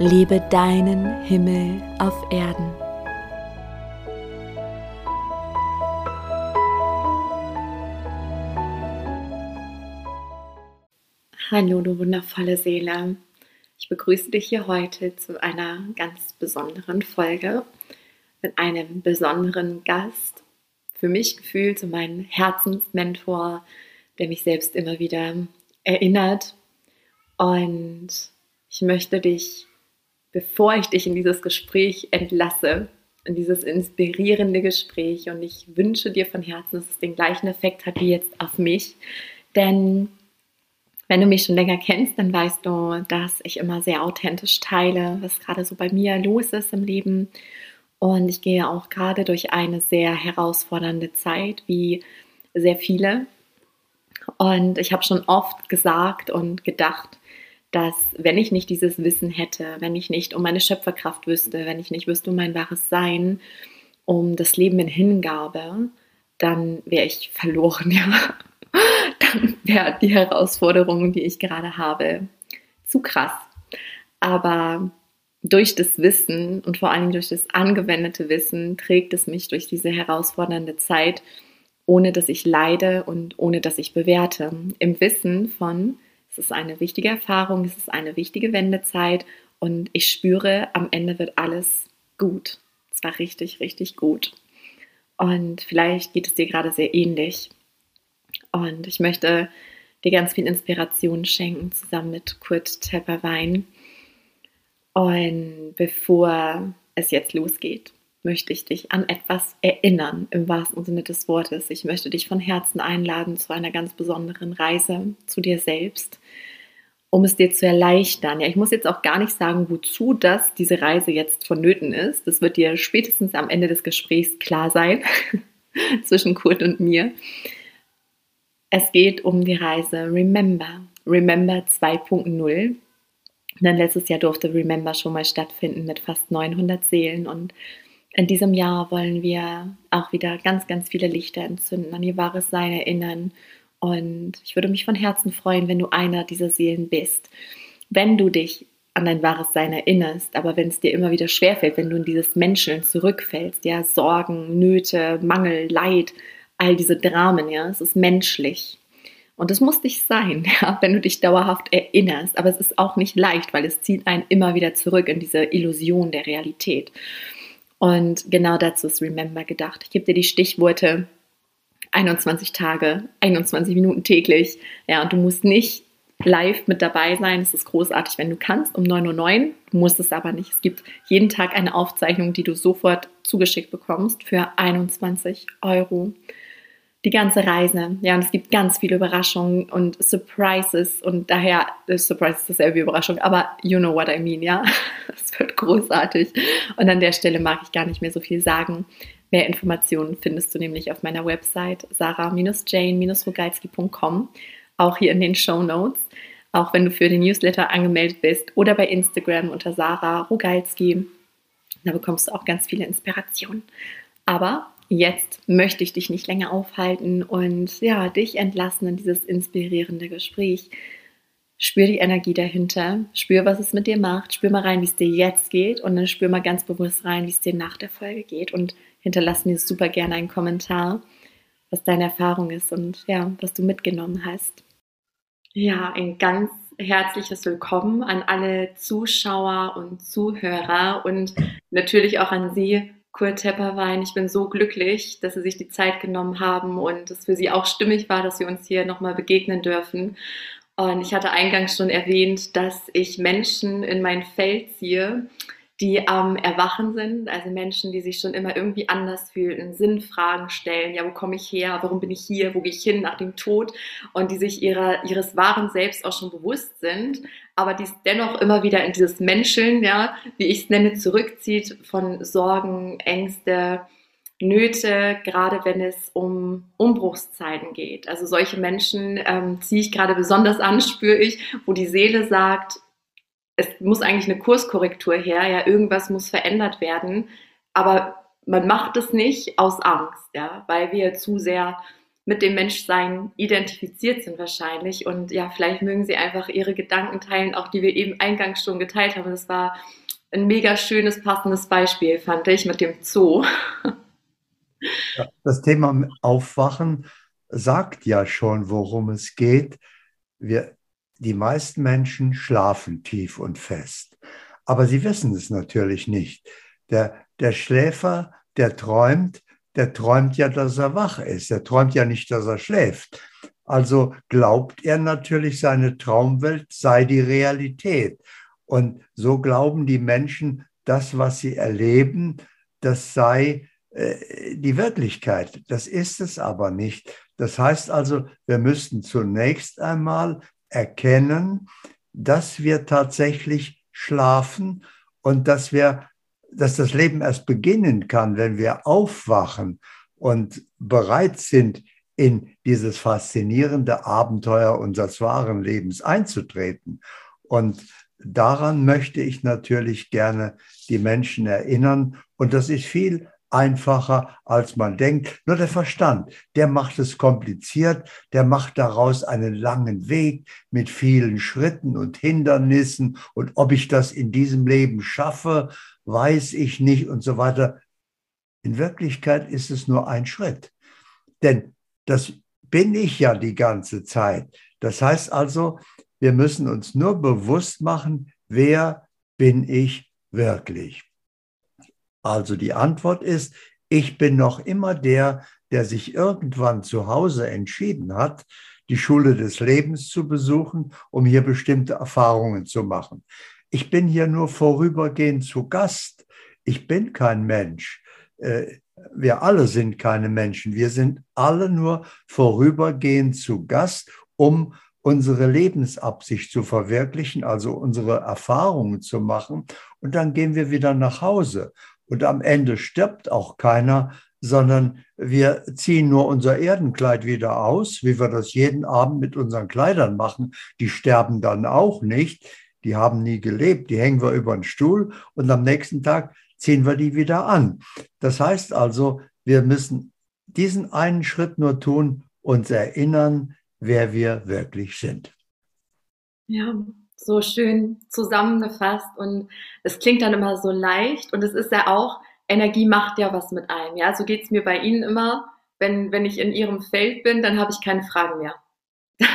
Lebe deinen Himmel auf Erden. Hallo, du wundervolle Seele. Ich begrüße dich hier heute zu einer ganz besonderen Folge mit einem besonderen Gast. Für mich gefühlt so mein Herzensmentor, der mich selbst immer wieder erinnert. Und ich möchte dich bevor ich dich in dieses Gespräch entlasse, in dieses inspirierende Gespräch. Und ich wünsche dir von Herzen, dass es den gleichen Effekt hat wie jetzt auf mich. Denn wenn du mich schon länger kennst, dann weißt du, dass ich immer sehr authentisch teile, was gerade so bei mir los ist im Leben. Und ich gehe auch gerade durch eine sehr herausfordernde Zeit, wie sehr viele. Und ich habe schon oft gesagt und gedacht, dass wenn ich nicht dieses Wissen hätte, wenn ich nicht um meine Schöpferkraft wüsste, wenn ich nicht wüsste um mein wahres Sein, um das Leben in Hingabe, dann wäre ich verloren, ja. Dann wäre die Herausforderung, die ich gerade habe, zu krass. Aber durch das Wissen und vor allem durch das angewendete Wissen trägt es mich durch diese herausfordernde Zeit, ohne dass ich leide und ohne dass ich bewerte. Im Wissen von, es ist eine wichtige Erfahrung, es ist eine wichtige Wendezeit und ich spüre, am Ende wird alles gut. Zwar richtig, richtig gut. Und vielleicht geht es dir gerade sehr ähnlich. Und ich möchte dir ganz viel Inspiration schenken, zusammen mit Kurt Tepperwein. Und bevor es jetzt losgeht, möchte ich dich an etwas erinnern, im wahrsten Sinne des Wortes. Ich möchte dich von Herzen einladen zu einer ganz besonderen Reise zu dir selbst, um es dir zu erleichtern. Ja, ich muss jetzt auch gar nicht sagen, wozu das diese Reise jetzt vonnöten ist. Das wird dir spätestens am Ende des Gesprächs klar sein zwischen Kurt und mir. Es geht um die Reise Remember, Remember 2.0. Denn letztes Jahr durfte Remember schon mal stattfinden mit fast 900 Seelen und in diesem Jahr wollen wir auch wieder ganz, ganz viele Lichter entzünden, an ihr wahres Sein erinnern. Und ich würde mich von Herzen freuen, wenn du einer dieser Seelen bist. Wenn du dich an dein wahres Sein erinnerst, aber wenn es dir immer wieder schwerfällt, wenn du in dieses Menscheln zurückfällst, ja, Sorgen, Nöte, Mangel, Leid, all diese Dramen, ja, es ist menschlich. Und es muss nicht sein, ja, wenn du dich dauerhaft erinnerst. Aber es ist auch nicht leicht, weil es zieht einen immer wieder zurück in diese Illusion der Realität. Und genau dazu ist Remember gedacht. Ich gebe dir die Stichworte 21 Tage, 21 Minuten täglich. Ja, und du musst nicht live mit dabei sein. Es ist großartig, wenn du kannst, um 9.09 Uhr. Du musst es aber nicht. Es gibt jeden Tag eine Aufzeichnung, die du sofort zugeschickt bekommst für 21 Euro die ganze Reise. Ja, und es gibt ganz viele Überraschungen und Surprises und daher, äh, Surprise ist dasselbe Überraschung, aber you know what I mean, ja. Es wird großartig. Und an der Stelle mag ich gar nicht mehr so viel sagen. Mehr Informationen findest du nämlich auf meiner Website sarah-jane-rogalski.com, auch hier in den Show Notes. Auch wenn du für den Newsletter angemeldet bist oder bei Instagram unter Sarah Rogalski. Da bekommst du auch ganz viele Inspirationen. Aber jetzt möchte ich dich nicht länger aufhalten und ja, dich entlassen in dieses inspirierende Gespräch. Spür die Energie dahinter, spür, was es mit dir macht, spür mal rein, wie es dir jetzt geht und dann spür mal ganz bewusst rein, wie es dir nach der Folge geht und hinterlass mir super gerne einen Kommentar, was deine Erfahrung ist und ja, was du mitgenommen hast. Ja, ein ganz herzliches Willkommen an alle Zuschauer und Zuhörer und natürlich auch an Sie, Kurt Tepperwein. Ich bin so glücklich, dass Sie sich die Zeit genommen haben und es für Sie auch stimmig war, dass wir uns hier nochmal begegnen dürfen. Und ich hatte eingangs schon erwähnt, dass ich Menschen in mein Feld ziehe, die am Erwachen sind, also Menschen, die sich schon immer irgendwie anders fühlen, Sinnfragen stellen, ja, wo komme ich her, warum bin ich hier, wo gehe ich hin nach dem Tod? Und die sich ihrer, ihres wahren Selbst auch schon bewusst sind, aber die es dennoch immer wieder in dieses Menscheln, ja, wie ich es nenne, zurückzieht von Sorgen, Ängste, Nöte, gerade wenn es um Umbruchszeiten geht. Also solche Menschen ähm, ziehe ich gerade besonders an, spüre ich, wo die Seele sagt, es muss eigentlich eine Kurskorrektur her, ja, irgendwas muss verändert werden, aber man macht es nicht aus Angst, ja, weil wir zu sehr mit dem Menschsein identifiziert sind wahrscheinlich und ja, vielleicht mögen sie einfach ihre Gedanken teilen, auch die wir eben eingangs schon geteilt haben. Das war ein mega schönes, passendes Beispiel, fand ich, mit dem Zoo. Das Thema Aufwachen sagt ja schon, worum es geht. Wir, die meisten Menschen schlafen tief und fest. Aber sie wissen es natürlich nicht. Der, der Schläfer, der träumt, der träumt ja, dass er wach ist. Der träumt ja nicht, dass er schläft. Also glaubt er natürlich, seine Traumwelt sei die Realität. Und so glauben die Menschen, das, was sie erleben, das sei äh, die Wirklichkeit. Das ist es aber nicht. Das heißt also, wir müssten zunächst einmal erkennen, dass wir tatsächlich schlafen und dass wir, dass das Leben erst beginnen kann, wenn wir aufwachen und bereit sind, in dieses faszinierende Abenteuer unseres wahren Lebens einzutreten. Und daran möchte ich natürlich gerne die Menschen erinnern. Und das ist viel einfacher, als man denkt. Nur der Verstand, der macht es kompliziert, der macht daraus einen langen Weg mit vielen Schritten und Hindernissen. Und ob ich das in diesem Leben schaffe, weiß ich nicht und so weiter. In Wirklichkeit ist es nur ein Schritt. Denn das bin ich ja die ganze Zeit. Das heißt also, wir müssen uns nur bewusst machen, wer bin ich wirklich. Also die Antwort ist, ich bin noch immer der, der sich irgendwann zu Hause entschieden hat, die Schule des Lebens zu besuchen, um hier bestimmte Erfahrungen zu machen. Ich bin hier nur vorübergehend zu Gast. Ich bin kein Mensch. Äh, wir alle sind keine Menschen. Wir sind alle nur vorübergehend zu Gast, um unsere Lebensabsicht zu verwirklichen, also unsere Erfahrungen zu machen. Und dann gehen wir wieder nach Hause. Und am Ende stirbt auch keiner, sondern wir ziehen nur unser Erdenkleid wieder aus, wie wir das jeden Abend mit unseren Kleidern machen. Die sterben dann auch nicht. Die haben nie gelebt. Die hängen wir über den Stuhl und am nächsten Tag ziehen wir die wieder an. Das heißt also, wir müssen diesen einen Schritt nur tun, uns erinnern, wer wir wirklich sind. Ja, so schön zusammengefasst und es klingt dann immer so leicht und es ist ja auch, Energie macht ja was mit einem. Ja, so geht's mir bei Ihnen immer. Wenn, wenn ich in Ihrem Feld bin, dann habe ich keine Fragen mehr.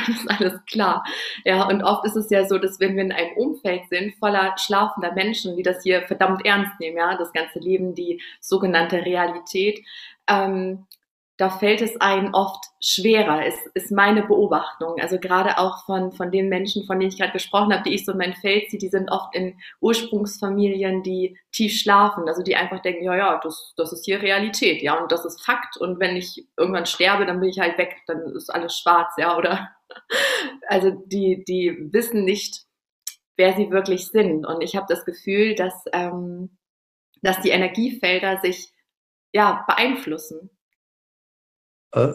Das ist alles klar. Ja, und oft ist es ja so, dass wenn wir in einem Umfeld sind, voller schlafender Menschen, die das hier verdammt ernst nehmen, ja, das ganze Leben, die sogenannte Realität, ähm, da fällt es einem oft schwerer, ist, ist meine Beobachtung. Also gerade auch von, von den Menschen, von denen ich gerade gesprochen habe, die ich so in mein Feld ziehe, die sind oft in Ursprungsfamilien, die tief schlafen, also die einfach denken, ja, ja, das, das ist hier Realität, ja, und das ist Fakt. Und wenn ich irgendwann sterbe, dann bin ich halt weg, dann ist alles schwarz, ja, oder also die, die wissen nicht, wer sie wirklich sind. Und ich habe das Gefühl, dass, ähm, dass die Energiefelder sich ja beeinflussen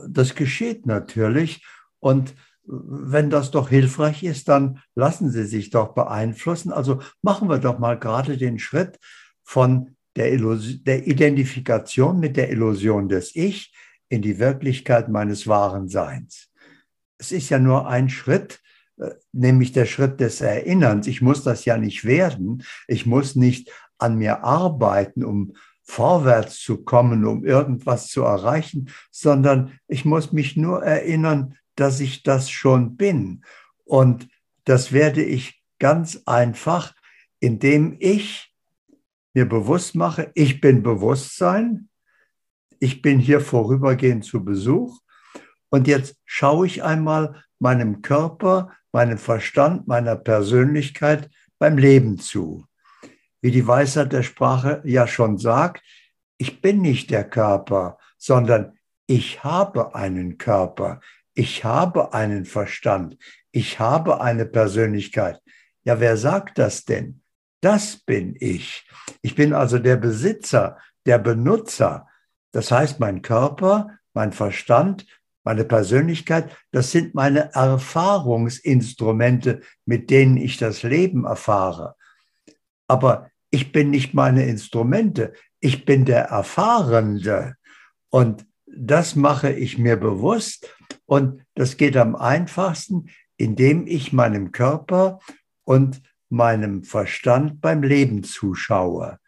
das geschieht natürlich. Und wenn das doch hilfreich ist, dann lassen Sie sich doch beeinflussen. Also machen wir doch mal gerade den Schritt von der, Illus der Identifikation mit der Illusion des Ich in die Wirklichkeit meines wahren Seins. Es ist ja nur ein Schritt, äh, nämlich der Schritt des Erinnerns. Ich muss das ja nicht werden. Ich muss nicht an mir arbeiten, um vorwärts zu kommen, um irgendwas zu erreichen, sondern ich muss mich nur erinnern, dass ich das schon bin. Und das werde ich ganz einfach, indem ich mir bewusst mache, ich bin Bewusstsein, ich bin hier vorübergehend zu Besuch und jetzt schaue ich einmal meinem Körper, meinem Verstand, meiner Persönlichkeit beim Leben zu. Wie die Weisheit der Sprache ja schon sagt, ich bin nicht der Körper, sondern ich habe einen Körper, ich habe einen Verstand, ich habe eine Persönlichkeit. Ja, wer sagt das denn? Das bin ich. Ich bin also der Besitzer, der Benutzer. Das heißt, mein Körper, mein Verstand, meine Persönlichkeit, das sind meine Erfahrungsinstrumente, mit denen ich das Leben erfahre. Aber ich bin nicht meine Instrumente, ich bin der Erfahrende. Und das mache ich mir bewusst und das geht am einfachsten, indem ich meinem Körper und meinem Verstand beim Leben zuschaue.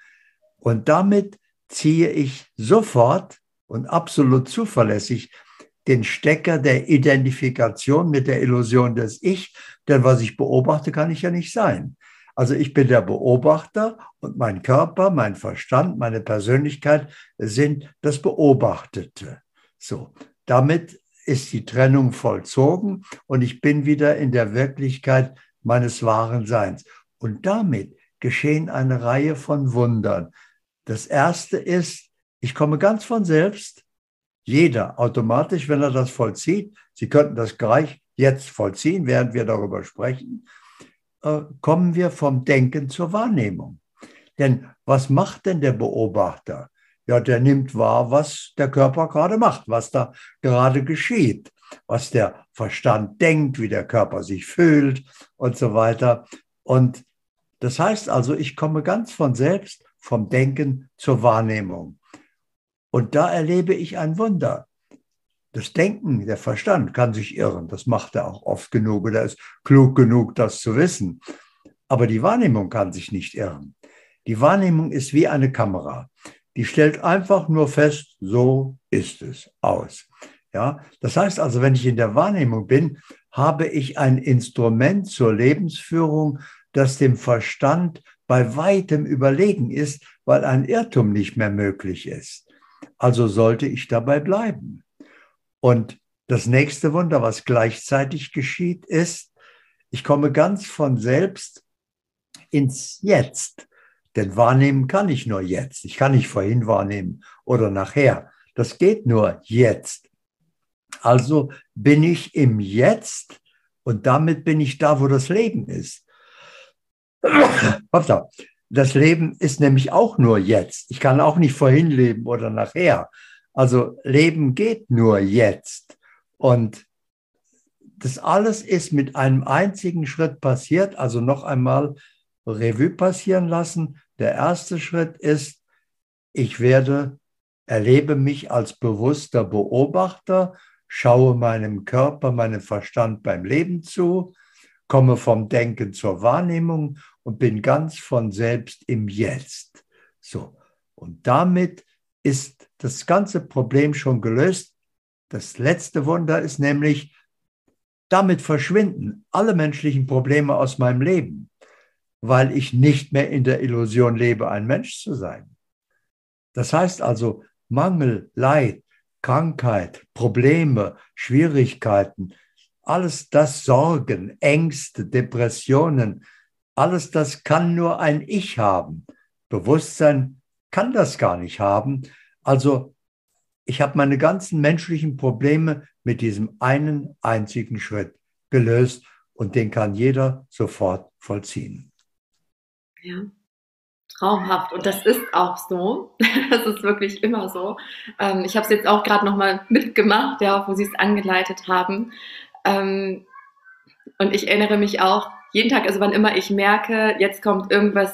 Und damit ziehe ich sofort und absolut zuverlässig den Stecker der Identifikation mit der Illusion des Ich, denn was ich beobachte, kann ich ja nicht sein. Also ich bin der Beobachter und mein Körper, mein Verstand, meine Persönlichkeit sind das Beobachtete. So, damit ist die Trennung vollzogen und ich bin wieder in der Wirklichkeit meines wahren Seins. Und damit geschehen eine Reihe von Wundern. Das erste ist, ich komme ganz von selbst, jeder automatisch, wenn er das vollzieht, Sie könnten das gleich jetzt vollziehen, während wir darüber sprechen, kommen wir vom Denken zur Wahrnehmung. Denn was macht denn der Beobachter? Ja, der nimmt wahr, was der Körper gerade macht, was da gerade geschieht, was der Verstand denkt, wie der Körper sich fühlt und so weiter. Und das heißt also, ich komme ganz von selbst vom Denken zur Wahrnehmung. Und da erlebe ich ein Wunder. Das Denken, der Verstand kann sich irren. Das macht er auch oft genug oder ist klug genug, das zu wissen. Aber die Wahrnehmung kann sich nicht irren. Die Wahrnehmung ist wie eine Kamera. Die stellt einfach nur fest, so ist es aus. Ja, das heißt also, wenn ich in der Wahrnehmung bin, habe ich ein Instrument zur Lebensführung, das dem Verstand bei weitem überlegen ist, weil ein Irrtum nicht mehr möglich ist. Also sollte ich dabei bleiben. Und das nächste Wunder, was gleichzeitig geschieht, ist, ich komme ganz von selbst ins Jetzt. Denn wahrnehmen kann ich nur jetzt. Ich kann nicht vorhin wahrnehmen oder nachher. Das geht nur jetzt. Also bin ich im Jetzt und damit bin ich da, wo das Leben ist. Das Leben ist nämlich auch nur jetzt. Ich kann auch nicht vorhin leben oder nachher. Also Leben geht nur jetzt. Und das alles ist mit einem einzigen Schritt passiert. Also noch einmal Revue passieren lassen. Der erste Schritt ist, ich werde, erlebe mich als bewusster Beobachter, schaue meinem Körper, meinem Verstand beim Leben zu, komme vom Denken zur Wahrnehmung und bin ganz von selbst im Jetzt. So. Und damit ist das ganze Problem schon gelöst. Das letzte Wunder ist nämlich, damit verschwinden alle menschlichen Probleme aus meinem Leben, weil ich nicht mehr in der Illusion lebe, ein Mensch zu sein. Das heißt also, Mangel, Leid, Krankheit, Probleme, Schwierigkeiten, alles das Sorgen, Ängste, Depressionen, alles das kann nur ein Ich haben. Bewusstsein kann das gar nicht haben. Also ich habe meine ganzen menschlichen Probleme mit diesem einen einzigen Schritt gelöst und den kann jeder sofort vollziehen. Ja, traumhaft. Und das ist auch so. Das ist wirklich immer so. Ähm, ich habe es jetzt auch gerade nochmal mitgemacht, ja, wo Sie es angeleitet haben. Ähm, und ich erinnere mich auch jeden Tag, also wann immer ich merke, jetzt kommt irgendwas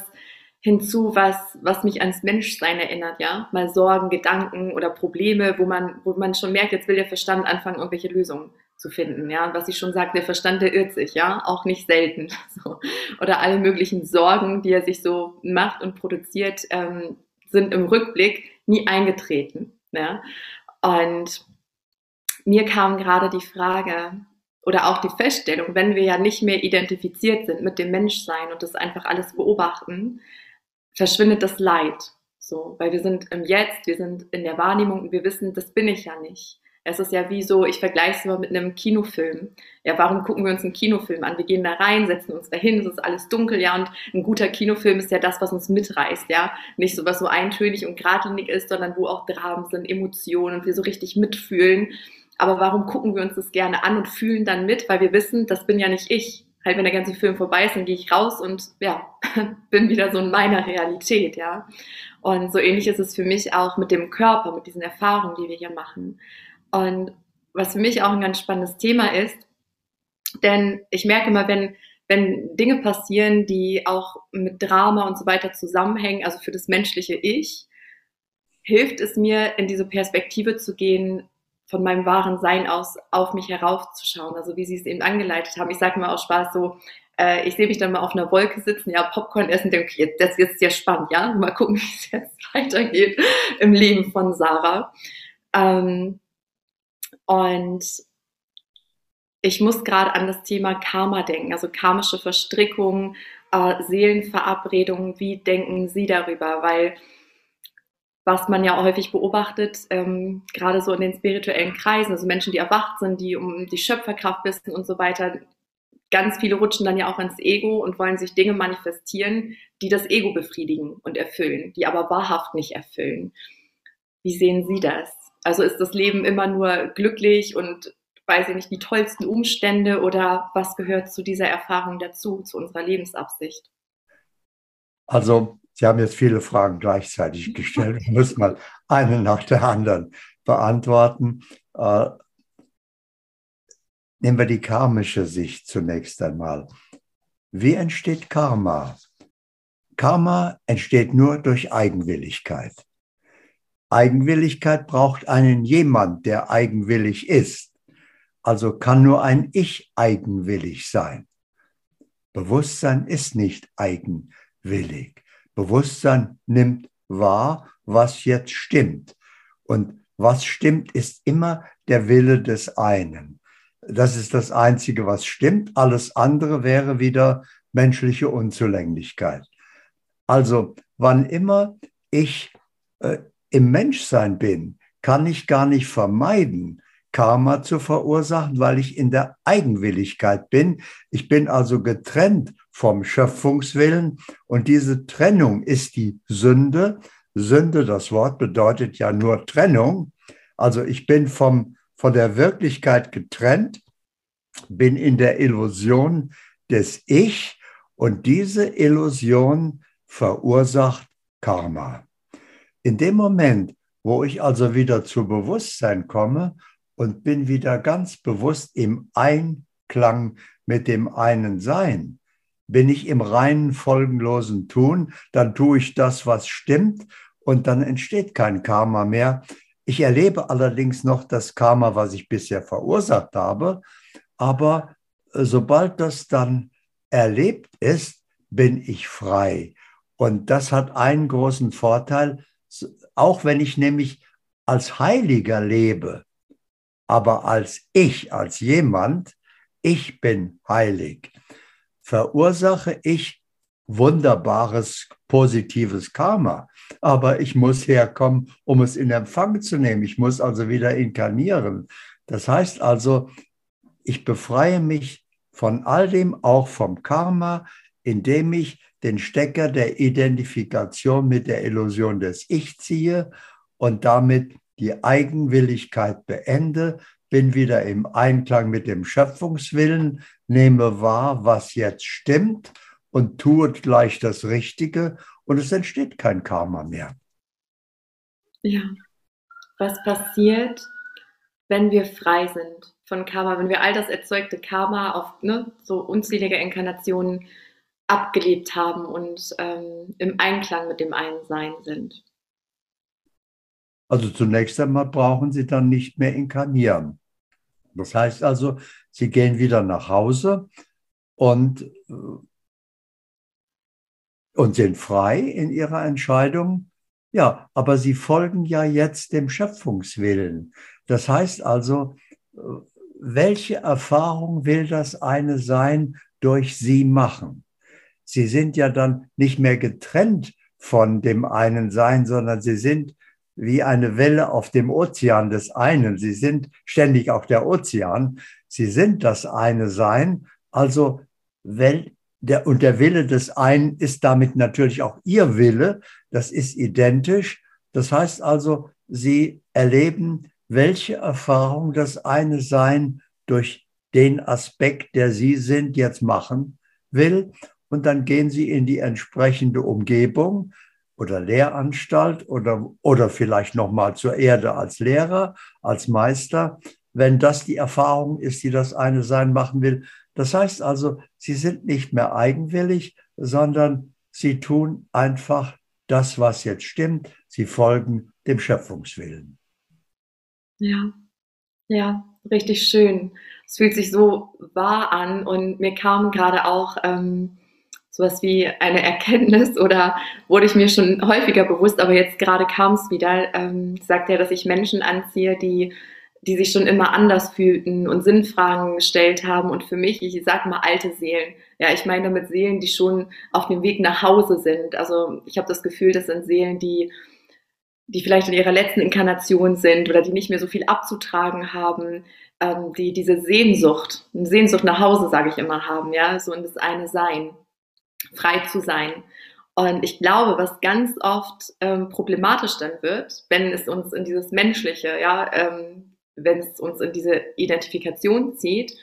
hinzu, was, was mich ans Menschsein erinnert, ja. Mal Sorgen, Gedanken oder Probleme, wo man, wo man schon merkt, jetzt will der Verstand anfangen, irgendwelche Lösungen zu finden, ja. Und was ich schon sagte, der Verstand, der irrt sich, ja. Auch nicht selten. So. Oder alle möglichen Sorgen, die er sich so macht und produziert, ähm, sind im Rückblick nie eingetreten, ja. Und mir kam gerade die Frage, oder auch die Feststellung, wenn wir ja nicht mehr identifiziert sind mit dem Menschsein und das einfach alles beobachten, verschwindet das Leid. So, weil wir sind im Jetzt, wir sind in der Wahrnehmung und wir wissen, das bin ich ja nicht. Es ist ja wie so, ich vergleiche es immer mit einem Kinofilm. Ja, warum gucken wir uns einen Kinofilm an? Wir gehen da rein, setzen uns dahin, es ist alles dunkel, ja, und ein guter Kinofilm ist ja das, was uns mitreißt, ja. Nicht so, was so eintönig und geradlinig ist, sondern wo auch Dramen sind, Emotionen und wir so richtig mitfühlen. Aber warum gucken wir uns das gerne an und fühlen dann mit? Weil wir wissen, das bin ja nicht ich. Halt, wenn der ganze Film vorbei ist, dann gehe ich raus und ja, bin wieder so in meiner Realität, ja. Und so ähnlich ist es für mich auch mit dem Körper, mit diesen Erfahrungen, die wir hier machen. Und was für mich auch ein ganz spannendes Thema ist, denn ich merke immer, wenn, wenn Dinge passieren, die auch mit Drama und so weiter zusammenhängen, also für das menschliche Ich, hilft es mir, in diese Perspektive zu gehen, von meinem wahren Sein aus auf mich heraufzuschauen. Also wie Sie es eben angeleitet haben. Ich sage mal aus Spaß so, äh, ich sehe mich dann mal auf einer Wolke sitzen, ja, Popcorn essen, denke, okay, das ist sehr spannend, ja. Mal gucken, wie es jetzt weitergeht im Leben von Sarah. Ähm, und ich muss gerade an das Thema Karma denken, also karmische Verstrickungen, äh, Seelenverabredungen. Wie denken Sie darüber? Weil was man ja auch häufig beobachtet, ähm, gerade so in den spirituellen Kreisen, also Menschen, die erwacht sind, die um die Schöpferkraft wissen und so weiter, ganz viele rutschen dann ja auch ins Ego und wollen sich Dinge manifestieren, die das Ego befriedigen und erfüllen, die aber wahrhaft nicht erfüllen. Wie sehen Sie das? Also ist das Leben immer nur glücklich und weiß ich nicht, die tollsten Umstände oder was gehört zu dieser Erfahrung dazu, zu unserer Lebensabsicht? Also, Sie haben jetzt viele Fragen gleichzeitig gestellt. Ich muss mal eine nach der anderen beantworten. Äh, nehmen wir die karmische Sicht zunächst einmal. Wie entsteht Karma? Karma entsteht nur durch Eigenwilligkeit. Eigenwilligkeit braucht einen jemand, der eigenwillig ist. Also kann nur ein Ich eigenwillig sein. Bewusstsein ist nicht eigenwillig. Bewusstsein nimmt wahr, was jetzt stimmt. Und was stimmt, ist immer der Wille des einen. Das ist das Einzige, was stimmt. Alles andere wäre wieder menschliche Unzulänglichkeit. Also wann immer ich äh, im Menschsein bin, kann ich gar nicht vermeiden, Karma zu verursachen, weil ich in der Eigenwilligkeit bin. Ich bin also getrennt vom Schöpfungswillen und diese Trennung ist die Sünde. Sünde, das Wort bedeutet ja nur Trennung. Also ich bin vom, von der Wirklichkeit getrennt, bin in der Illusion des Ich und diese Illusion verursacht Karma. In dem Moment, wo ich also wieder zu Bewusstsein komme und bin wieder ganz bewusst im Einklang mit dem einen Sein, bin ich im reinen, folgenlosen Tun, dann tue ich das, was stimmt und dann entsteht kein Karma mehr. Ich erlebe allerdings noch das Karma, was ich bisher verursacht habe, aber äh, sobald das dann erlebt ist, bin ich frei. Und das hat einen großen Vorteil, auch wenn ich nämlich als Heiliger lebe, aber als ich, als jemand, ich bin heilig, verursache ich wunderbares, positives Karma. Aber ich muss herkommen, um es in Empfang zu nehmen. Ich muss also wieder inkarnieren. Das heißt also, ich befreie mich von all dem, auch vom Karma, indem ich den Stecker der Identifikation mit der Illusion des Ich ziehe und damit die Eigenwilligkeit beende, bin wieder im Einklang mit dem Schöpfungswillen, nehme wahr, was jetzt stimmt und tue gleich das Richtige und es entsteht kein Karma mehr. Ja, was passiert, wenn wir frei sind von Karma, wenn wir all das erzeugte Karma auf ne, so unzählige Inkarnationen abgelebt haben und ähm, im Einklang mit dem einen Sein sind. Also zunächst einmal brauchen Sie dann nicht mehr inkarnieren. Das heißt also, Sie gehen wieder nach Hause und, äh, und sind frei in Ihrer Entscheidung. Ja, aber Sie folgen ja jetzt dem Schöpfungswillen. Das heißt also, äh, welche Erfahrung will das eine Sein durch Sie machen? Sie sind ja dann nicht mehr getrennt von dem einen Sein, sondern sie sind wie eine Welle auf dem Ozean des einen. Sie sind ständig auch der Ozean. Sie sind das eine Sein. Also, wenn der, und der Wille des einen ist damit natürlich auch ihr Wille. Das ist identisch. Das heißt also, sie erleben, welche Erfahrung das eine Sein durch den Aspekt, der sie sind, jetzt machen will. Und dann gehen sie in die entsprechende Umgebung oder Lehranstalt oder, oder vielleicht nochmal zur Erde als Lehrer, als Meister, wenn das die Erfahrung ist, die das eine Sein machen will. Das heißt also, sie sind nicht mehr eigenwillig, sondern sie tun einfach das, was jetzt stimmt. Sie folgen dem Schöpfungswillen. Ja, ja, richtig schön. Es fühlt sich so wahr an und mir kam gerade auch ähm, sowas wie eine Erkenntnis oder wurde ich mir schon häufiger bewusst, aber jetzt gerade kam es wieder, ähm, sagt er, dass ich Menschen anziehe, die, die sich schon immer anders fühlten und Sinnfragen gestellt haben und für mich, ich sage mal alte Seelen. Ja, ich meine damit Seelen, die schon auf dem Weg nach Hause sind. Also ich habe das Gefühl, das sind Seelen, die die vielleicht in ihrer letzten Inkarnation sind oder die nicht mehr so viel abzutragen haben, ähm, die diese Sehnsucht, eine Sehnsucht nach Hause, sage ich immer, haben, ja, so in das eine Sein frei zu sein. Und ich glaube, was ganz oft ähm, problematisch dann wird, wenn es uns in dieses Menschliche, ja, ähm, wenn es uns in diese Identifikation zieht,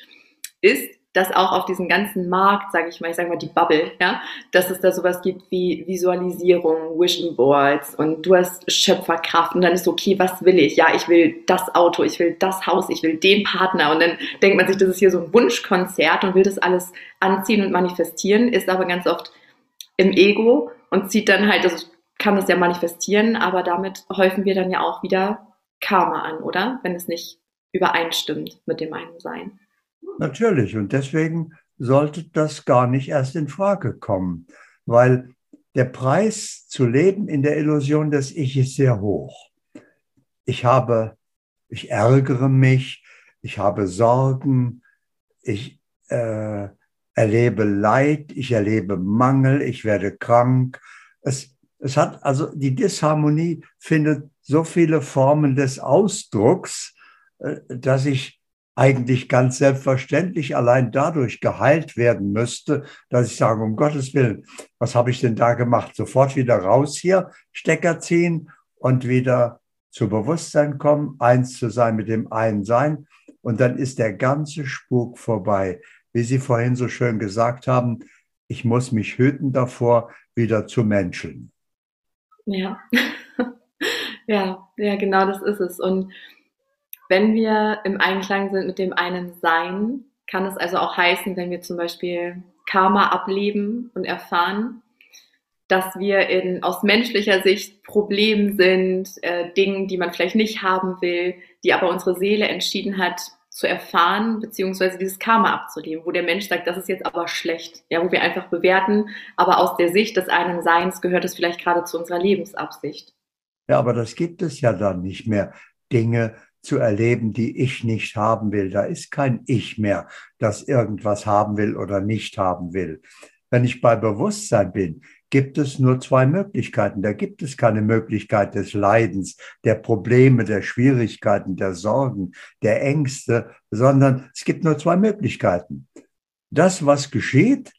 ist, dass auch auf diesem ganzen Markt, sage ich mal, ich sage mal die Bubble, ja, dass es da sowas gibt wie Visualisierung, Vision Boards und du hast Schöpferkraft und dann ist okay, was will ich? Ja, ich will das Auto, ich will das Haus, ich will den Partner und dann denkt man sich, das ist hier so ein Wunschkonzert und will das alles anziehen und manifestieren, ist aber ganz oft im Ego und zieht dann halt, also kann das ja manifestieren, aber damit häufen wir dann ja auch wieder Karma an, oder? Wenn es nicht übereinstimmt mit dem einen Sein. Natürlich. Und deswegen sollte das gar nicht erst in Frage kommen, weil der Preis zu leben in der Illusion des Ich ist sehr hoch. Ich habe, ich ärgere mich, ich habe Sorgen, ich äh, erlebe Leid, ich erlebe Mangel, ich werde krank. Es, es hat also die Disharmonie findet so viele Formen des Ausdrucks, äh, dass ich eigentlich ganz selbstverständlich allein dadurch geheilt werden müsste, dass ich sage, um Gottes Willen, was habe ich denn da gemacht? Sofort wieder raus hier, Stecker ziehen und wieder zu Bewusstsein kommen, eins zu sein mit dem einen Sein. Und dann ist der ganze Spuk vorbei. Wie Sie vorhin so schön gesagt haben, ich muss mich hüten davor, wieder zu menscheln. Ja, ja, ja, genau das ist es. Und wenn wir im Einklang sind mit dem einen Sein, kann es also auch heißen, wenn wir zum Beispiel Karma ableben und erfahren, dass wir in, aus menschlicher Sicht Problemen sind, äh, Dingen, die man vielleicht nicht haben will, die aber unsere Seele entschieden hat zu erfahren, beziehungsweise dieses Karma abzuleben, wo der Mensch sagt, das ist jetzt aber schlecht, ja, wo wir einfach bewerten, aber aus der Sicht des einen Seins gehört es vielleicht gerade zu unserer Lebensabsicht. Ja, aber das gibt es ja dann nicht mehr. Dinge, zu erleben, die ich nicht haben will. Da ist kein Ich mehr, das irgendwas haben will oder nicht haben will. Wenn ich bei Bewusstsein bin, gibt es nur zwei Möglichkeiten. Da gibt es keine Möglichkeit des Leidens, der Probleme, der Schwierigkeiten, der Sorgen, der Ängste, sondern es gibt nur zwei Möglichkeiten. Das, was geschieht,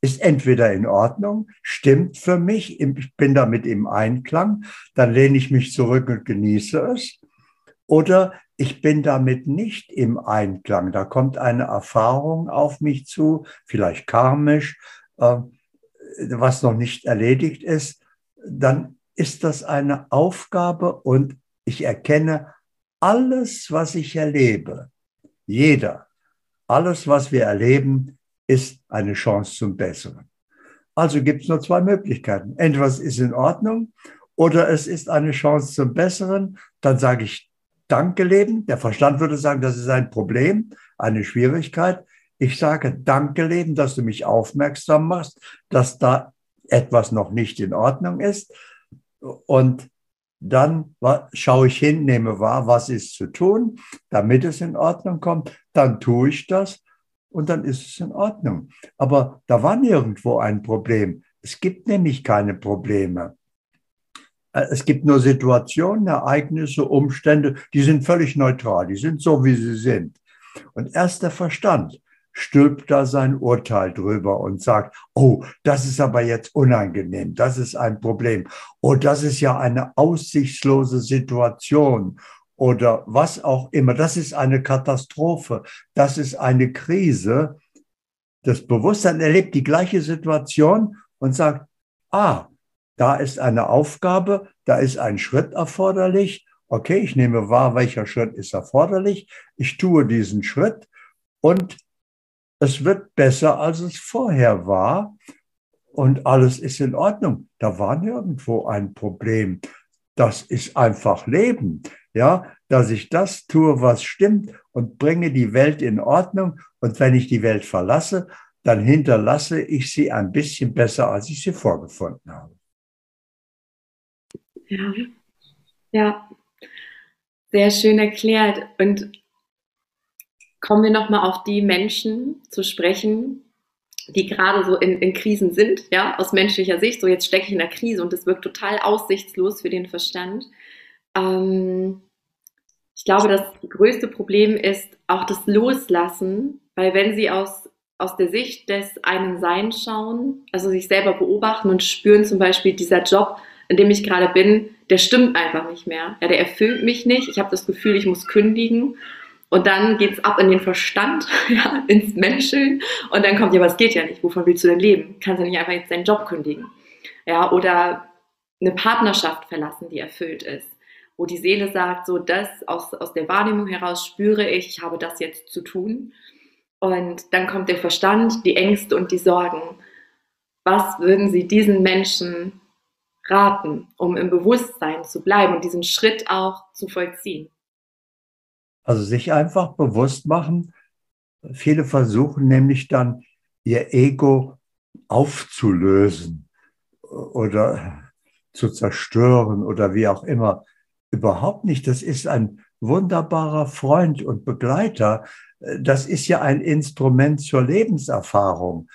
ist entweder in Ordnung, stimmt für mich, ich bin damit im Einklang, dann lehne ich mich zurück und genieße es. Oder ich bin damit nicht im Einklang. Da kommt eine Erfahrung auf mich zu, vielleicht karmisch, äh, was noch nicht erledigt ist. Dann ist das eine Aufgabe und ich erkenne alles, was ich erlebe, jeder, alles, was wir erleben, ist eine Chance zum Besseren. Also gibt es nur zwei Möglichkeiten. Entweder es ist in Ordnung oder es ist eine Chance zum Besseren. Dann sage ich Danke leben. Der Verstand würde sagen, das ist ein Problem, eine Schwierigkeit. Ich sage Danke leben, dass du mich aufmerksam machst, dass da etwas noch nicht in Ordnung ist. Und dann schaue ich hin, nehme wahr, was ist zu tun, damit es in Ordnung kommt. Dann tue ich das und dann ist es in Ordnung. Aber da war nirgendwo ein Problem. Es gibt nämlich keine Probleme. Äh, es gibt nur Situationen, Ereignisse, Umstände, die sind völlig neutral, die sind so, wie sie sind. Und erst der Verstand stülpt da sein Urteil drüber und sagt, oh, das ist aber jetzt unangenehm, das ist ein Problem, oh, das ist ja eine aussichtslose Situation oder was auch immer, das ist eine Katastrophe, das ist eine Krise. Das Bewusstsein erlebt die gleiche Situation und sagt, ah, da ist eine Aufgabe, da ist ein Schritt erforderlich. Okay, ich nehme wahr, welcher Schritt ist erforderlich. Ich tue diesen Schritt und es wird besser, als es vorher war. Und alles ist in Ordnung. Da war nirgendwo ein Problem. Das ist einfach Leben. Ja, dass ich das tue, was stimmt und bringe die Welt in Ordnung. Und wenn ich die Welt verlasse, dann hinterlasse ich sie ein bisschen besser, als ich sie vorgefunden habe. Ja, ja, sehr schön erklärt. Und kommen wir nochmal auf die Menschen zu sprechen, die gerade so in, in, Krisen sind, ja, aus menschlicher Sicht. So, jetzt stecke ich in der Krise und es wirkt total aussichtslos für den Verstand. Ähm, ich glaube, das größte Problem ist auch das Loslassen, weil wenn sie aus, aus der Sicht des einen Sein schauen, also sich selber beobachten und spüren zum Beispiel, dieser Job, in dem ich gerade bin, der stimmt einfach nicht mehr. Ja, der erfüllt mich nicht. Ich habe das Gefühl, ich muss kündigen. Und dann geht es ab in den Verstand, ja, ins Menscheln. Und dann kommt, ja, was geht ja nicht. Wovon willst du denn leben? Kannst du nicht einfach jetzt deinen Job kündigen? Ja, oder eine Partnerschaft verlassen, die erfüllt ist. Wo die Seele sagt, so das aus, aus der Wahrnehmung heraus spüre ich, ich habe das jetzt zu tun. Und dann kommt der Verstand, die Ängste und die Sorgen. Was würden Sie diesen Menschen raten, um im Bewusstsein zu bleiben und diesen Schritt auch zu vollziehen? Also sich einfach bewusst machen. Viele versuchen nämlich dann ihr Ego aufzulösen oder zu zerstören oder wie auch immer. Überhaupt nicht. Das ist ein wunderbarer Freund und Begleiter. Das ist ja ein Instrument zur Lebenserfahrung.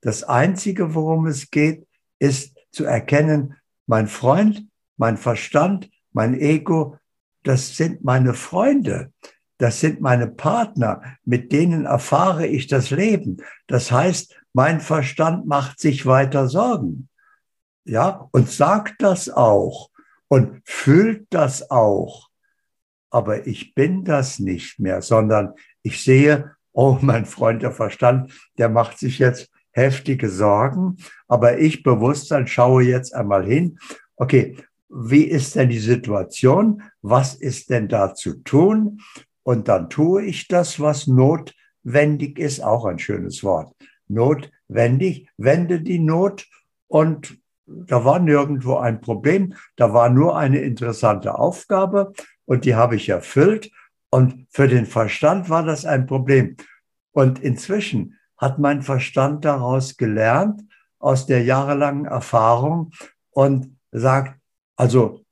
Das Einzige, worum es geht, ist zu erkennen, mein Freund, mein Verstand, mein Ego, das sind meine Freunde. Das sind meine Partner, mit denen erfahre ich das Leben. Das heißt, mein Verstand macht sich weiter Sorgen. Ja, und sagt das auch und fühlt das auch. Aber ich bin das nicht mehr, sondern ich sehe, oh, mein Freund der Verstand, der macht sich jetzt heftige Sorgen, aber ich Bewusstsein schaue jetzt einmal hin. Okay, wie ist denn die Situation? Was ist denn da zu tun? Und dann tue ich das, was notwendig ist, auch ein schönes Wort. Notwendig, wende die Not und da war nirgendwo ein Problem, da war nur eine interessante Aufgabe und die habe ich erfüllt und für den Verstand war das ein Problem. Und inzwischen hat mein Verstand daraus gelernt, aus der jahrelangen Erfahrung und sagt, also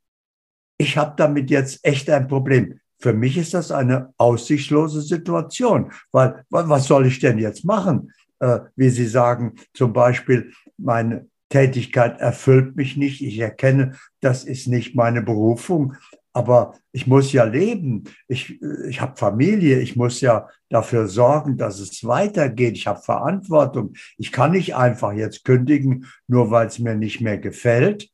ich habe damit jetzt echt ein Problem. Für mich ist das eine aussichtslose Situation, weil was soll ich denn jetzt machen? Äh, wie Sie sagen, zum Beispiel, meine Tätigkeit erfüllt mich nicht. Ich erkenne, das ist nicht meine Berufung. Aber ich muss ja leben. Ich, ich habe Familie. Ich muss ja dafür sorgen, dass es weitergeht. Ich habe Verantwortung. Ich kann nicht einfach jetzt kündigen, nur weil es mir nicht mehr gefällt.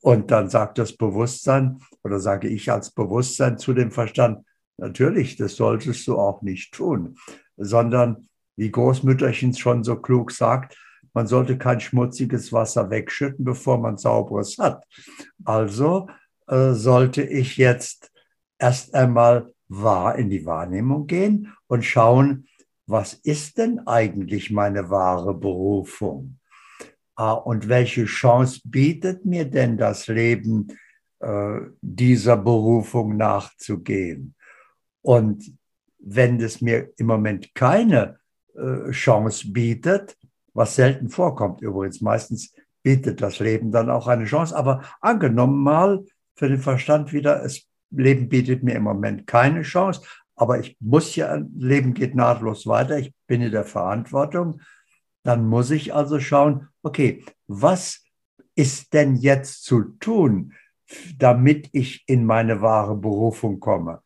Und dann sagt das Bewusstsein oder sage ich als Bewusstsein zu dem Verstand, natürlich, das solltest du auch nicht tun, sondern wie Großmütterchen schon so klug sagt, man sollte kein schmutziges Wasser wegschütten, bevor man sauberes hat. Also äh, sollte ich jetzt erst einmal wahr in die Wahrnehmung gehen und schauen, was ist denn eigentlich meine wahre Berufung? Ah, und welche Chance bietet mir denn das Leben, äh, dieser Berufung nachzugehen? Und wenn es mir im Moment keine äh, Chance bietet, was selten vorkommt übrigens, meistens bietet das Leben dann auch eine Chance, aber angenommen mal für den Verstand wieder, das Leben bietet mir im Moment keine Chance, aber ich muss ja, Leben geht nahtlos weiter, ich bin in der Verantwortung, dann muss ich also schauen, okay, was ist denn jetzt zu tun, damit ich in meine wahre Berufung komme?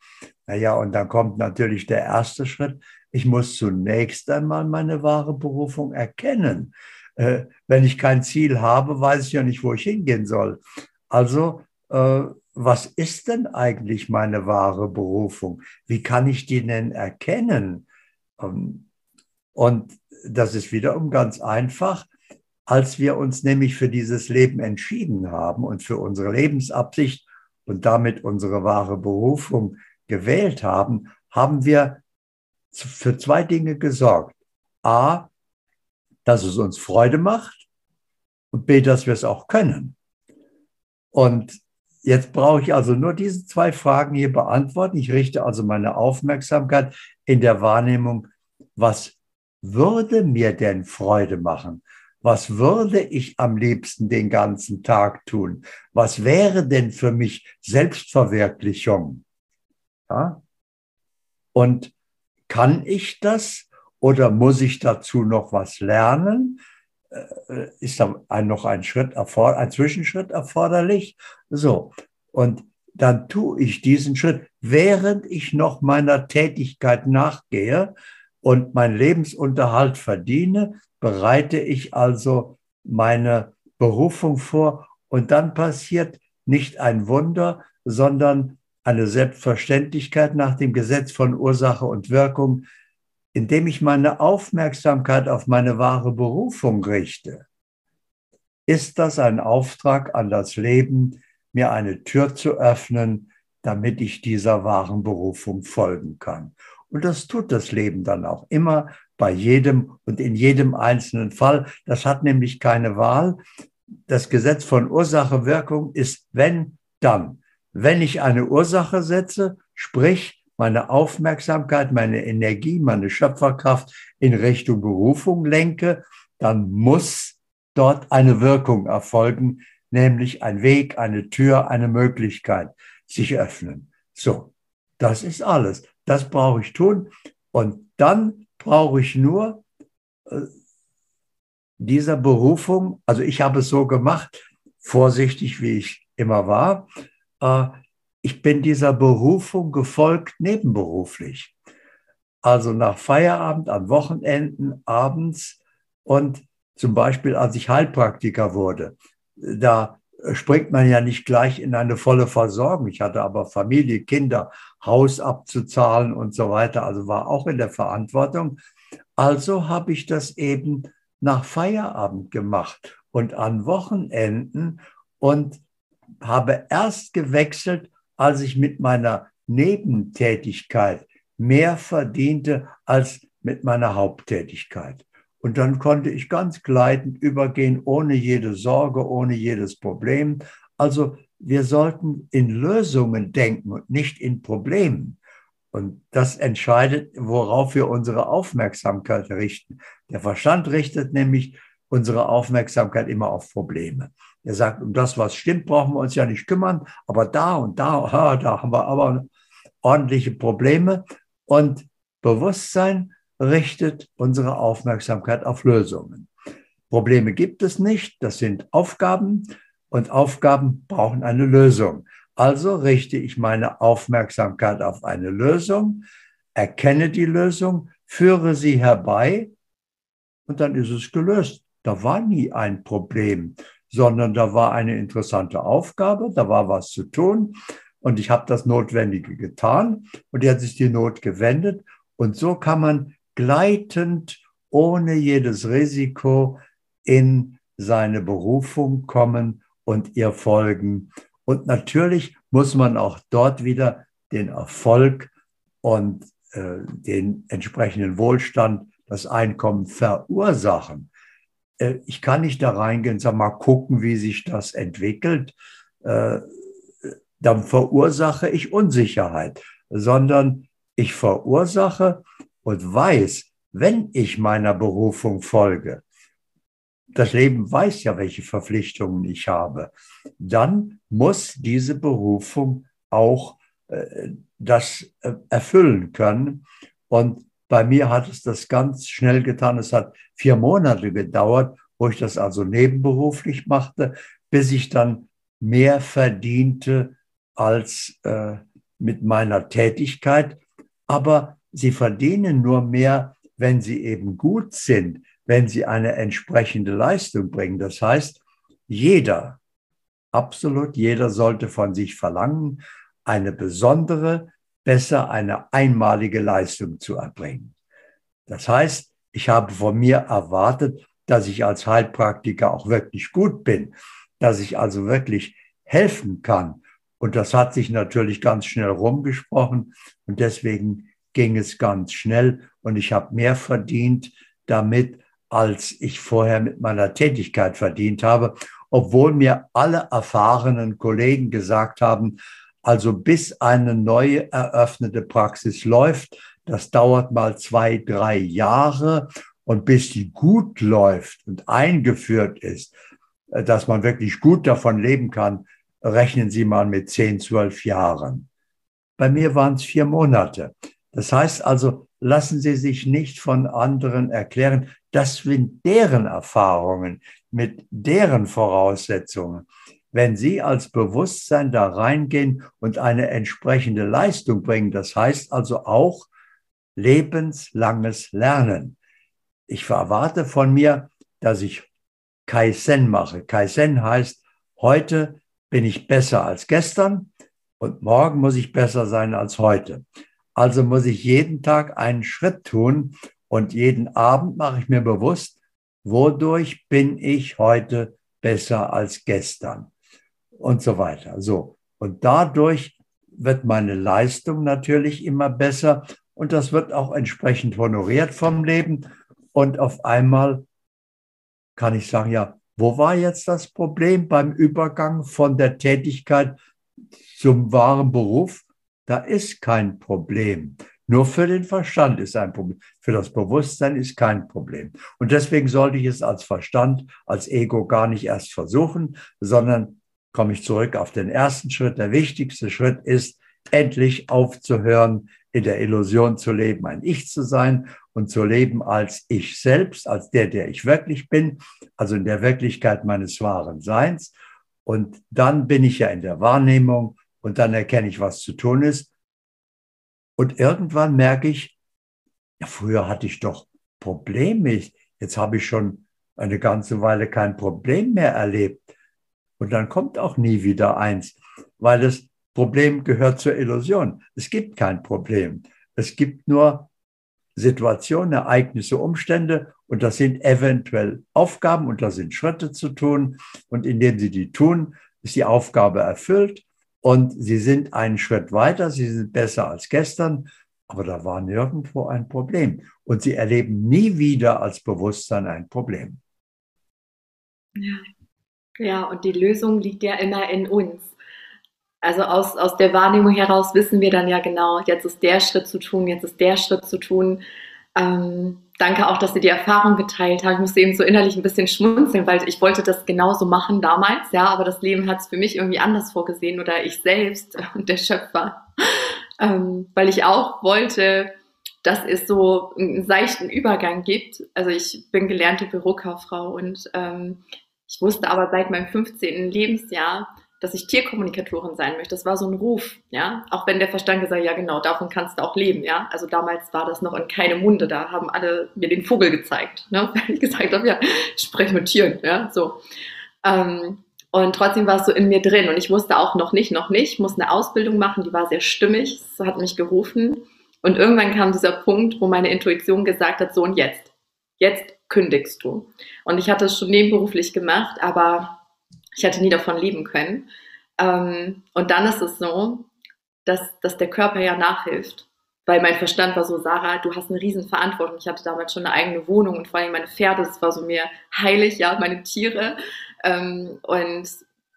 Naja, und dann kommt natürlich der erste Schritt. Ich muss zunächst einmal meine wahre Berufung erkennen. Äh, wenn ich kein Ziel habe, weiß ich ja nicht, wo ich hingehen soll. Also, was ist denn eigentlich meine wahre Berufung? Wie kann ich die denn erkennen? Ähm, und das ist wiederum ganz einfach, als wir uns nämlich für dieses Leben entschieden haben und für unsere Lebensabsicht und damit unsere wahre Berufung gewählt haben, haben wir für zwei Dinge gesorgt. A, dass es uns Freude macht und B, dass wir es auch können. Und jetzt brauche ich also nur diese zwei Fragen hier beantworten. Ich richte also meine Aufmerksamkeit in der Wahrnehmung, was würde mir denn Freude machen? Was würde ich am liebsten den ganzen Tag tun? Was wäre denn für mich Selbstverwirklichung? Ja? Und kann ich das oder muss ich dazu noch was lernen? Äh, ist da ein, noch ein Schritt, ein Zwischenschritt erforderlich? So. Und dann tue ich diesen Schritt, während ich noch meiner Tätigkeit nachgehe und meinen Lebensunterhalt verdiene, bereite ich also meine Berufung vor und dann passiert nicht ein Wunder, sondern eine Selbstverständlichkeit nach dem Gesetz von Ursache und Wirkung, indem ich meine Aufmerksamkeit auf meine wahre Berufung richte. Ist das ein Auftrag an das Leben, mir eine Tür zu öffnen, damit ich dieser wahren Berufung folgen kann? Und das tut das Leben dann auch immer bei jedem und in jedem einzelnen Fall. Das hat nämlich keine Wahl. Das Gesetz von Ursache-Wirkung ist wenn, dann. Wenn ich eine Ursache setze, sprich meine Aufmerksamkeit, meine Energie, meine Schöpferkraft in Richtung Berufung lenke, dann muss dort eine Wirkung erfolgen, nämlich ein Weg, eine Tür, eine Möglichkeit sich öffnen. So, das ist alles. Das brauche ich tun. Und dann brauche ich nur äh, dieser Berufung, also ich habe es so gemacht, vorsichtig wie ich immer war, äh, ich bin dieser Berufung gefolgt nebenberuflich. Also nach Feierabend, an Wochenenden, abends und zum Beispiel als ich Heilpraktiker wurde. Da springt man ja nicht gleich in eine volle Versorgung. Ich hatte aber Familie, Kinder, Haus abzuzahlen und so weiter. Also war auch in der Verantwortung. Also habe ich das eben nach Feierabend gemacht und an Wochenenden und habe erst gewechselt, als ich mit meiner Nebentätigkeit mehr verdiente als mit meiner Haupttätigkeit. Und dann konnte ich ganz gleitend übergehen, ohne jede Sorge, ohne jedes Problem. Also wir sollten in Lösungen denken und nicht in Problemen. Und das entscheidet, worauf wir unsere Aufmerksamkeit richten. Der Verstand richtet nämlich unsere Aufmerksamkeit immer auf Probleme. Er sagt, um das, was stimmt, brauchen wir uns ja nicht kümmern, aber da und da, da haben wir aber ordentliche Probleme. Und Bewusstsein richtet unsere Aufmerksamkeit auf Lösungen. Probleme gibt es nicht, das sind Aufgaben und Aufgaben brauchen eine Lösung. Also richte ich meine Aufmerksamkeit auf eine Lösung, erkenne die Lösung, führe sie herbei und dann ist es gelöst. Da war nie ein Problem, sondern da war eine interessante Aufgabe, da war was zu tun und ich habe das Notwendige getan und jetzt ist die Not gewendet und so kann man gleitend, ohne jedes Risiko in seine Berufung kommen und ihr folgen. Und natürlich muss man auch dort wieder den Erfolg und äh, den entsprechenden Wohlstand, das Einkommen verursachen. Äh, ich kann nicht da reingehen, sag mal, gucken, wie sich das entwickelt. Äh, dann verursache ich Unsicherheit, sondern ich verursache und weiß, wenn ich meiner Berufung folge, das Leben weiß ja, welche Verpflichtungen ich habe, dann muss diese Berufung auch äh, das äh, erfüllen können. Und bei mir hat es das ganz schnell getan. Es hat vier Monate gedauert, wo ich das also nebenberuflich machte, bis ich dann mehr verdiente als äh, mit meiner Tätigkeit. Aber sie verdienen nur mehr, wenn sie eben gut sind, wenn sie eine entsprechende Leistung bringen. Das heißt, jeder, absolut jeder sollte von sich verlangen, eine besondere, besser eine einmalige Leistung zu erbringen. Das heißt, ich habe von mir erwartet, dass ich als Heilpraktiker auch wirklich gut bin, dass ich also wirklich helfen kann. Und das hat sich natürlich ganz schnell rumgesprochen und deswegen ging es ganz schnell und ich habe mehr verdient damit, als ich vorher mit meiner Tätigkeit verdient habe, obwohl mir alle erfahrenen Kollegen gesagt haben, also bis eine neue eröffnete Praxis läuft, das dauert mal zwei, drei Jahre und bis die gut läuft und eingeführt ist, äh, dass man wirklich gut davon leben kann, rechnen Sie mal mit zehn, zwölf Jahren. Bei mir waren es vier Monate. Das heißt also, lassen Sie sich nicht von anderen erklären, das sind deren Erfahrungen mit deren Voraussetzungen. Wenn Sie als Bewusstsein da reingehen und eine entsprechende Leistung bringen, das heißt also auch lebenslanges Lernen ich erwarte von mir, dass ich Kaizen mache. Kaizen heißt, heute bin ich besser als gestern und morgen muss ich besser sein als heute. Also muss ich jeden Tag einen Schritt tun und jeden Abend mache ich mir bewusst, wodurch bin ich heute besser als gestern und so weiter. So. Und dadurch wird meine Leistung natürlich immer besser und das wird auch entsprechend honoriert vom Leben und auf einmal kann ich sagen, ja, wo war jetzt das Problem beim Übergang von der Tätigkeit zum wahren Beruf? Da ist kein Problem. Nur für den Verstand ist ein Problem. Für das Bewusstsein ist kein Problem. Und deswegen sollte ich es als Verstand, als Ego gar nicht erst versuchen, sondern komme ich zurück auf den ersten Schritt. Der wichtigste Schritt ist, endlich aufzuhören, in der Illusion zu leben, ein Ich zu sein und zu leben als ich selbst, als der, der ich wirklich bin, also in der Wirklichkeit meines wahren Seins. Und dann bin ich ja in der Wahrnehmung und dann erkenne ich, was zu tun ist. Und irgendwann merke ich, ja, früher hatte ich doch Probleme. Jetzt habe ich schon eine ganze Weile kein Problem mehr erlebt. Und dann kommt auch nie wieder eins, weil es Problem gehört zur Illusion. Es gibt kein Problem. Es gibt nur Situationen, Ereignisse, Umstände und das sind eventuell Aufgaben und da sind Schritte zu tun und indem Sie die tun, ist die Aufgabe erfüllt und Sie sind einen Schritt weiter, Sie sind besser als gestern, aber da war nirgendwo ein Problem und Sie erleben nie wieder als Bewusstsein ein Problem. Ja. Ja, und die Lösung liegt ja immer in uns. Also aus, aus der Wahrnehmung heraus wissen wir dann ja genau, jetzt ist der Schritt zu tun, jetzt ist der Schritt zu tun. Ähm, danke auch, dass Sie die Erfahrung geteilt haben. Ich musste eben so innerlich ein bisschen schmunzeln, weil ich wollte das genauso machen damals, ja, aber das Leben hat es für mich irgendwie anders vorgesehen oder ich selbst und der Schöpfer. Ähm, weil ich auch wollte, dass es so einen seichten Übergang gibt. Also ich bin gelernte Bürokauffrau und ähm, ich wusste aber seit meinem 15. Lebensjahr, dass ich Tierkommunikatorin sein möchte. Das war so ein Ruf, ja. Auch wenn der Verstand gesagt hat, ja genau, davon kannst du auch leben, ja. Also damals war das noch in keine Munde, da haben alle mir den Vogel gezeigt, ne? Weil ich gesagt habe, ja, ich spreche mit Tieren, ja, so. Ähm, und trotzdem war es so in mir drin und ich wusste auch noch nicht, noch nicht, musste eine Ausbildung machen, die war sehr stimmig, das hat mich gerufen. Und irgendwann kam dieser Punkt, wo meine Intuition gesagt hat, so und jetzt, jetzt kündigst du. Und ich hatte es schon nebenberuflich gemacht, aber ich hätte nie davon leben können. Ähm, und dann ist es so, dass, dass der Körper ja nachhilft. Weil mein Verstand war so, Sarah, du hast eine riesen Verantwortung. Ich hatte damals schon eine eigene Wohnung und vor allem meine Pferde, das war so mir heilig, ja, meine Tiere. Ähm, und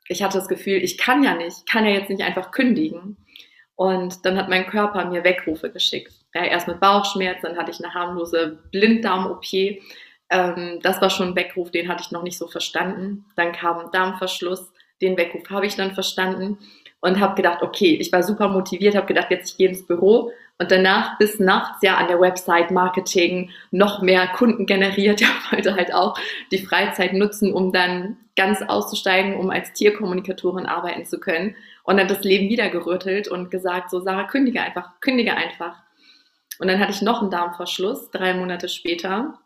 ich hatte das Gefühl, ich kann ja nicht, kann ja jetzt nicht einfach kündigen. Und dann hat mein Körper mir Wegrufe geschickt. Ja, erst mit Bauchschmerz, dann hatte ich eine harmlose Blinddarm-OP. Ähm, das war schon ein Weckruf, den hatte ich noch nicht so verstanden. Dann kam Darmverschluss, den Weckruf habe ich dann verstanden und habe gedacht, okay, ich war super motiviert, habe gedacht, jetzt ich gehe ins Büro Und danach bis nachts ja an der Website Marketing noch mehr Kunden generiert. Er wollte halt auch die Freizeit nutzen, um dann ganz auszusteigen, um als Tierkommunikatorin arbeiten zu können. Und dann das Leben wieder gerüttelt und gesagt, so Sarah, kündige einfach, kündige einfach. Und dann hatte ich noch einen Darmverschluss, drei Monate später,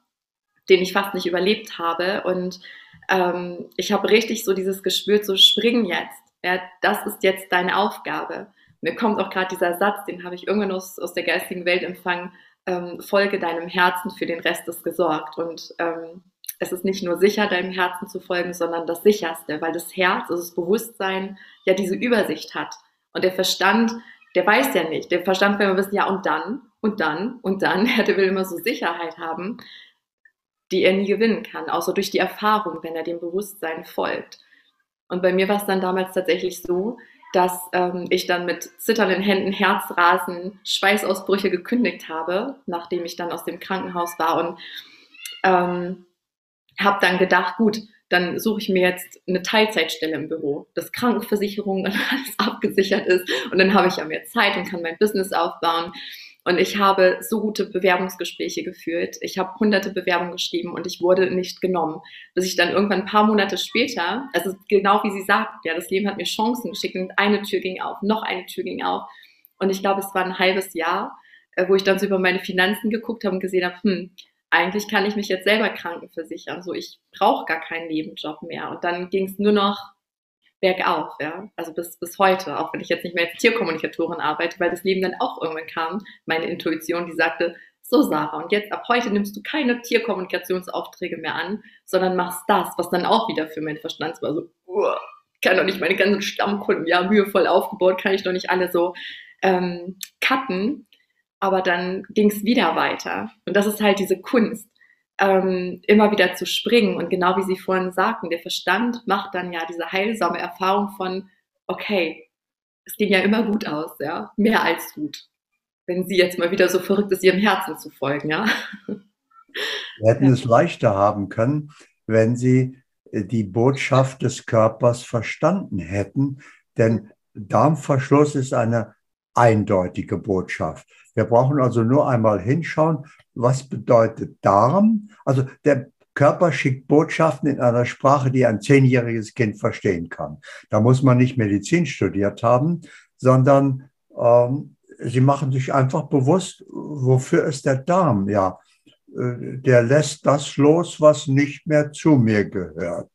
den ich fast nicht überlebt habe. Und ähm, ich habe richtig so dieses gespürt, so spring jetzt. Ja, das ist jetzt deine Aufgabe mir kommt auch gerade dieser Satz, den habe ich irgendwann aus, aus der geistigen Welt empfangen, ähm, folge deinem Herzen, für den Rest ist gesorgt. Und ähm, es ist nicht nur sicher, deinem Herzen zu folgen, sondern das sicherste, weil das Herz, also das Bewusstsein, ja diese Übersicht hat. Und der Verstand, der weiß ja nicht. Der Verstand will immer wissen, ja und dann, und dann, und dann. Der will immer so Sicherheit haben, die er nie gewinnen kann, außer durch die Erfahrung, wenn er dem Bewusstsein folgt. Und bei mir war es dann damals tatsächlich so, dass ähm, ich dann mit zitternden Händen, Herzrasen, Schweißausbrüche gekündigt habe, nachdem ich dann aus dem Krankenhaus war und ähm, habe dann gedacht, gut, dann suche ich mir jetzt eine Teilzeitstelle im Büro, dass Krankenversicherung und alles abgesichert ist und dann habe ich ja mehr Zeit und kann mein Business aufbauen. Und ich habe so gute Bewerbungsgespräche geführt. Ich habe hunderte Bewerbungen geschrieben und ich wurde nicht genommen. Bis ich dann irgendwann ein paar Monate später, also genau wie sie sagt, ja, das Leben hat mir Chancen geschickt und eine Tür ging auf, noch eine Tür ging auf. Und ich glaube, es war ein halbes Jahr, äh, wo ich dann so über meine Finanzen geguckt habe und gesehen habe, hm, eigentlich kann ich mich jetzt selber krankenversichern. So, ich brauche gar keinen Nebenjob mehr. Und dann ging es nur noch bergauf, ja. Also bis, bis heute, auch wenn ich jetzt nicht mehr als Tierkommunikatorin arbeite, weil das Leben dann auch irgendwann kam, meine Intuition, die sagte, so Sarah, und jetzt ab heute nimmst du keine Tierkommunikationsaufträge mehr an, sondern machst das, was dann auch wieder für meinen Verstand war, so, uh, kann doch nicht meine ganzen Stammkunden, ja, mühevoll aufgebaut, kann ich doch nicht alle so ähm, cutten. Aber dann ging es wieder weiter. Und das ist halt diese Kunst ähm, immer wieder zu springen. Und genau wie Sie vorhin sagten, der Verstand macht dann ja diese heilsame Erfahrung von, okay, es ging ja immer gut aus, ja, mehr als gut. Wenn sie jetzt mal wieder so verrückt ist, ihrem Herzen zu folgen, ja. Wir hätten ja. es leichter haben können, wenn sie äh, die Botschaft des Körpers verstanden hätten, denn Darmverschluss ist eine eindeutige Botschaft. Wir brauchen also nur einmal hinschauen, was bedeutet Darm. Also der Körper schickt Botschaften in einer Sprache, die ein zehnjähriges Kind verstehen kann. Da muss man nicht Medizin studiert haben, sondern ähm, sie machen sich einfach bewusst, wofür ist der Darm? Ja, äh, der lässt das los, was nicht mehr zu mir gehört.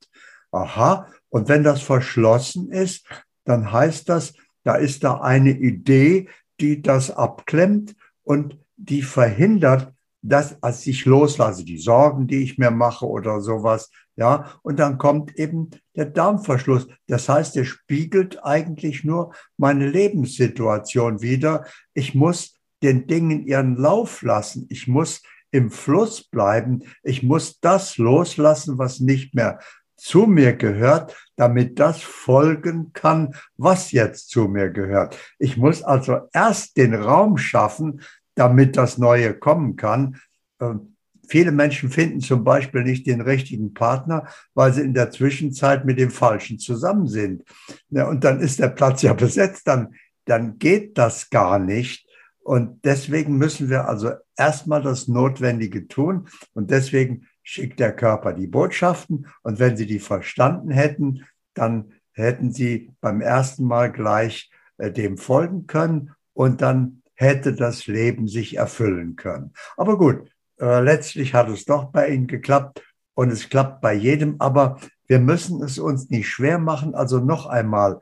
Aha. Und wenn das verschlossen ist, dann heißt das, da ist da eine Idee, die das abklemmt und die verhindert, dass als ich loslasse, die Sorgen, die ich mir mache oder sowas, ja, und dann kommt eben der Darmverschluss. Das heißt, er spiegelt eigentlich nur meine Lebenssituation wieder. Ich muss den Dingen ihren Lauf lassen. Ich muss im Fluss bleiben. Ich muss das loslassen, was nicht mehr zu mir gehört, damit das folgen kann, was jetzt zu mir gehört. Ich muss also erst den Raum schaffen, damit das Neue kommen kann. Ähm, viele Menschen finden zum Beispiel nicht den richtigen Partner, weil sie in der Zwischenzeit mit dem Falschen zusammen sind. Und dann ist der Platz ja besetzt, dann, dann geht das gar nicht. Und deswegen müssen wir also erstmal das Notwendige tun. Und deswegen schickt der Körper die Botschaften und wenn Sie die verstanden hätten, dann hätten Sie beim ersten Mal gleich äh, dem folgen können und dann hätte das Leben sich erfüllen können. Aber gut, äh, letztlich hat es doch bei Ihnen geklappt und es klappt bei jedem, aber wir müssen es uns nicht schwer machen. Also noch einmal,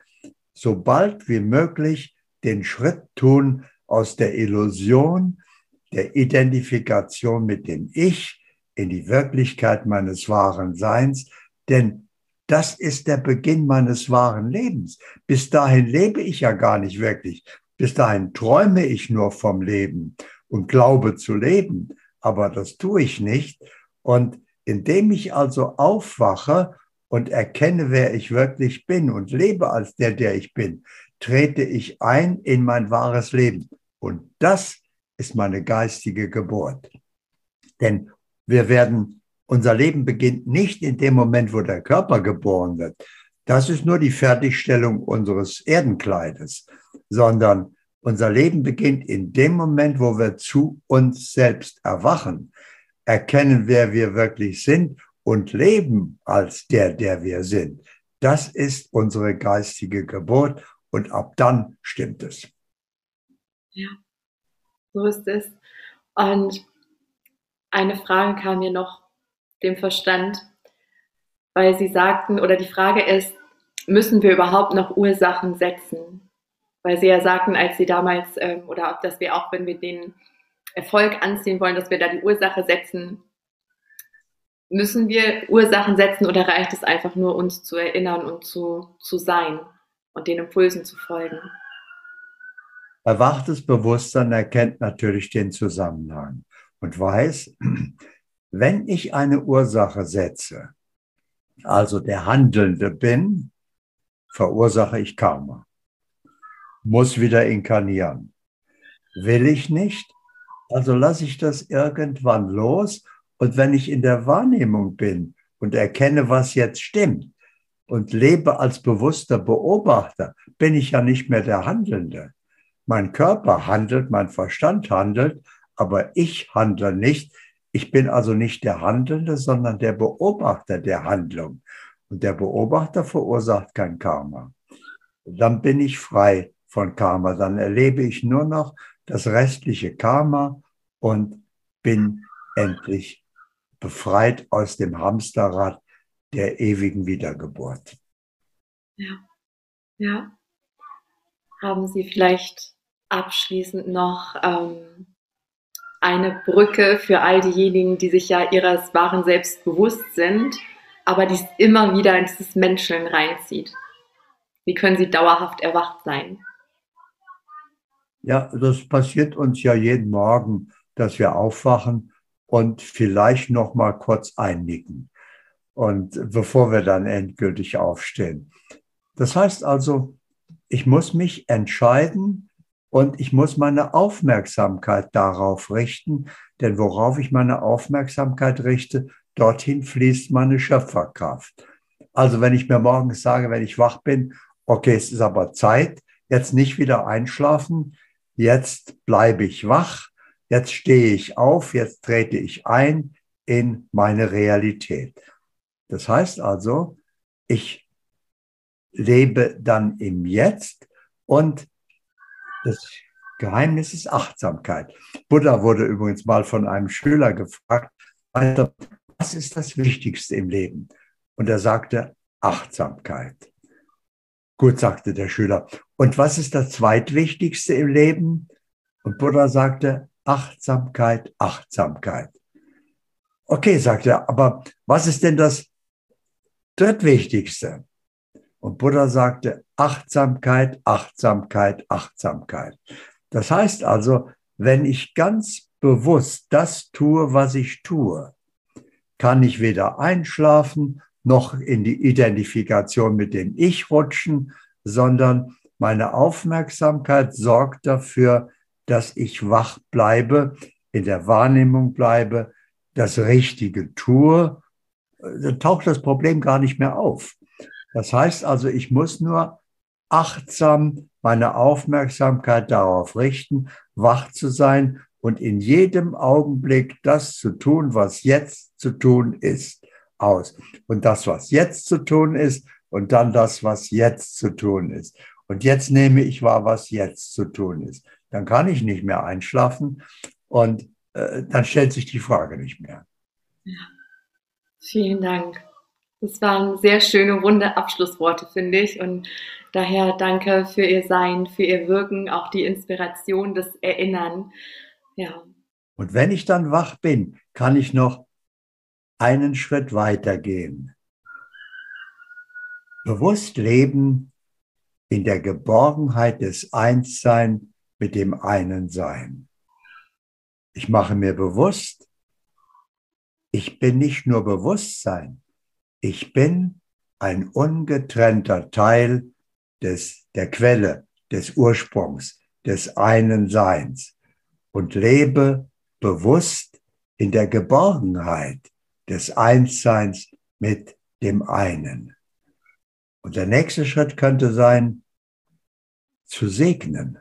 so bald wie möglich den Schritt tun aus der Illusion, der Identifikation mit dem Ich, in die Wirklichkeit meines wahren Seins, denn das ist der Beginn meines wahren Lebens. Bis dahin lebe ich ja gar nicht wirklich. Bis dahin träume ich nur vom Leben und glaube zu leben, aber das tue ich nicht. Und indem ich also aufwache und erkenne, wer ich wirklich bin und lebe als der, der ich bin, trete ich ein in mein wahres Leben. Und das ist meine geistige Geburt. Denn wir werden, unser Leben beginnt nicht in dem Moment, wo der Körper geboren wird. Das ist nur die Fertigstellung unseres Erdenkleides, sondern Unser Leben beginnt in dem Moment, wo wir zu uns selbst erwachen, erkennen, wer wir wirklich sind und leben als der, der wir sind. Das ist unsere geistige Geburt und ab dann stimmt es. Ja, so ist es. Und eine Frage kam mir noch dem Verstand, weil Sie sagten, oder die Frage ist, müssen wir überhaupt noch Ursachen setzen? Weil Sie ja sagten, als Sie damals, ähm, oder dass wir auch, wenn wir den Erfolg anziehen wollen, dass wir da die Ursache setzen, müssen wir Ursachen setzen oder reicht es einfach nur, uns zu erinnern und zu, zu sein und den Impulsen zu folgen? Erwachtes Bewusstsein erkennt natürlich den Zusammenhang und weiß, wenn ich eine Ursache setze, also der Handelnde bin, verursache ich Karma. Muss wieder inkarnieren. Will ich nicht, also lasse ich das irgendwann los. Und wenn ich in der Wahrnehmung bin und erkenne, was jetzt stimmt und lebe als bewusster Beobachter, bin ich ja nicht mehr der Handelnde. Mein Körper handelt, mein Verstand handelt, aber ich handle nicht. Ich bin also nicht der Handelnde, sondern der Beobachter der Handlung. Und der Beobachter verursacht kein Karma. Dann bin ich frei von Karma. Dann erlebe ich nur noch das restliche Karma und bin endlich befreit aus dem Hamsterrad der ewigen Wiedergeburt. Ja, ja. Haben Sie vielleicht abschließend noch ähm, eine Brücke für all diejenigen, die sich ja ihres wahren Selbst bewusst sind, aber dies immer wieder in dieses Menscheln reinzieht? Wie können sie dauerhaft erwacht sein? Ja, das passiert uns ja jeden Morgen, dass wir aufwachen und vielleicht noch mal kurz einnicken und bevor wir dann endgültig aufstehen. Das heißt also, ich muss mich entscheiden und ich muss meine Aufmerksamkeit darauf richten, denn worauf ich meine Aufmerksamkeit richte, dorthin fließt meine Schöpferkraft. Also wenn ich mir morgens sage, wenn ich wach bin, okay, es ist aber Zeit, jetzt nicht wieder einschlafen, jetzt bleibe ich wach, jetzt stehe ich auf, jetzt trete ich ein in meine Realität. Das heißt also, ich lebe dann im Jetzt und das Geheimnis ist Achtsamkeit. Buddha wurde übrigens mal von einem Schüler gefragt, was ist das Wichtigste im Leben? Und er sagte Achtsamkeit. Gut, sagte der Schüler. Und was ist das zweitwichtigste im Leben? Und Buddha sagte, Achtsamkeit, Achtsamkeit. Okay, sagte er, aber was ist denn das drittwichtigste? Und Buddha sagte, Achtsamkeit, Achtsamkeit, Achtsamkeit. Das heißt also, wenn ich ganz bewusst das tue, was ich tue, kann ich weder einschlafen noch in die Identifikation mit dem Ich rutschen, sondern meine Aufmerksamkeit sorgt dafür, dass ich wach bleibe, in der Wahrnehmung bleibe, das Richtige tue. Dann taucht das Problem gar nicht mehr auf. Das heißt also, ich muss nur achtsam meine Aufmerksamkeit darauf richten, wach zu sein und in jedem Augenblick das zu tun, was jetzt zu tun ist aus. Und das, was jetzt zu tun ist, und dann das, was jetzt zu tun ist. Und jetzt nehme ich wahr, was jetzt zu tun ist. Dann kann ich nicht mehr einschlafen und äh, dann stellt sich die Frage nicht mehr. Ja. Vielen Dank. Das waren sehr schöne, runde Abschlussworte, finde ich. Und daher danke für Ihr Sein, für Ihr Wirken, auch die Inspiration, das Erinnern. Ja. Und wenn ich dann wach bin, kann ich noch einen Schritt weitergehen. Bewusst leben in der Geborgenheit des Einssein mit dem einen Sein. Ich mache mir bewusst, ich bin nicht nur Bewusstsein, ich bin ein ungetrennter Teil des, der Quelle, des Ursprungs, des einen Seins und lebe bewusst in der Geborgenheit des Einsseins mit dem einen. Und der nächste Schritt könnte sein, zu segnen.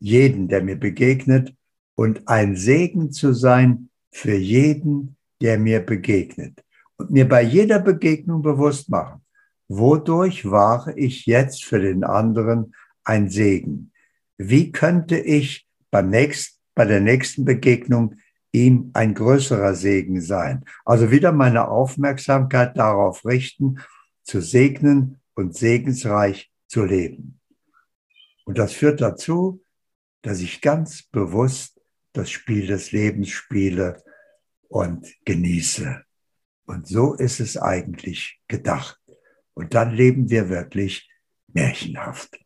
jeden, der mir begegnet und ein Segen zu sein für jeden, der mir begegnet. Und mir bei jeder Begegnung bewusst machen, wodurch war ich jetzt für den anderen ein Segen? Wie könnte ich beim nächsten, bei der nächsten Begegnung ihm ein größerer Segen sein? Also wieder meine Aufmerksamkeit darauf richten, zu segnen und segensreich zu leben. Und das führt dazu, dass ich ganz bewusst das Spiel des Lebens spiele und genieße. Und so ist es eigentlich gedacht. Und dann leben wir wirklich märchenhaft.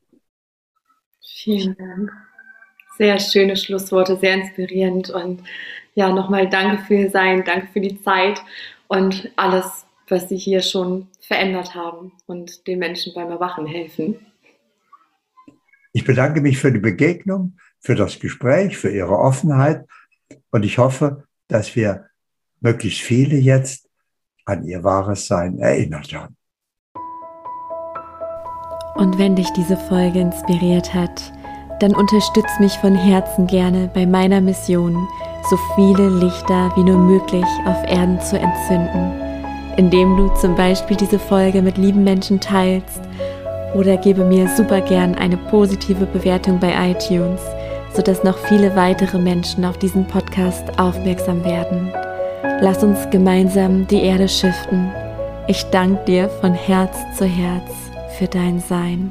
Vielen Dank. Sehr schöne Schlussworte, sehr inspirierend. Und ja, nochmal danke für Ihr Sein, danke für die Zeit und alles, was Sie hier schon verändert haben und den Menschen beim Erwachen helfen. Ich bedanke mich für die Begegnung, für das Gespräch, für Ihre Offenheit und ich hoffe, dass wir möglichst viele jetzt an ihr wahres Sein erinnert haben. Und wenn dich diese Folge inspiriert hat, dann unterstütz mich von Herzen gerne bei meiner Mission, so viele Lichter wie nur möglich auf Erden zu entzünden, indem du zum Beispiel diese Folge mit lieben Menschen teilst oder gebe mir super gern eine positive Bewertung bei iTunes, sodass noch viele weitere Menschen auf diesen Podcast aufmerksam werden. Lass uns gemeinsam die Erde schiften. Ich danke dir von Herz zu Herz für dein Sein.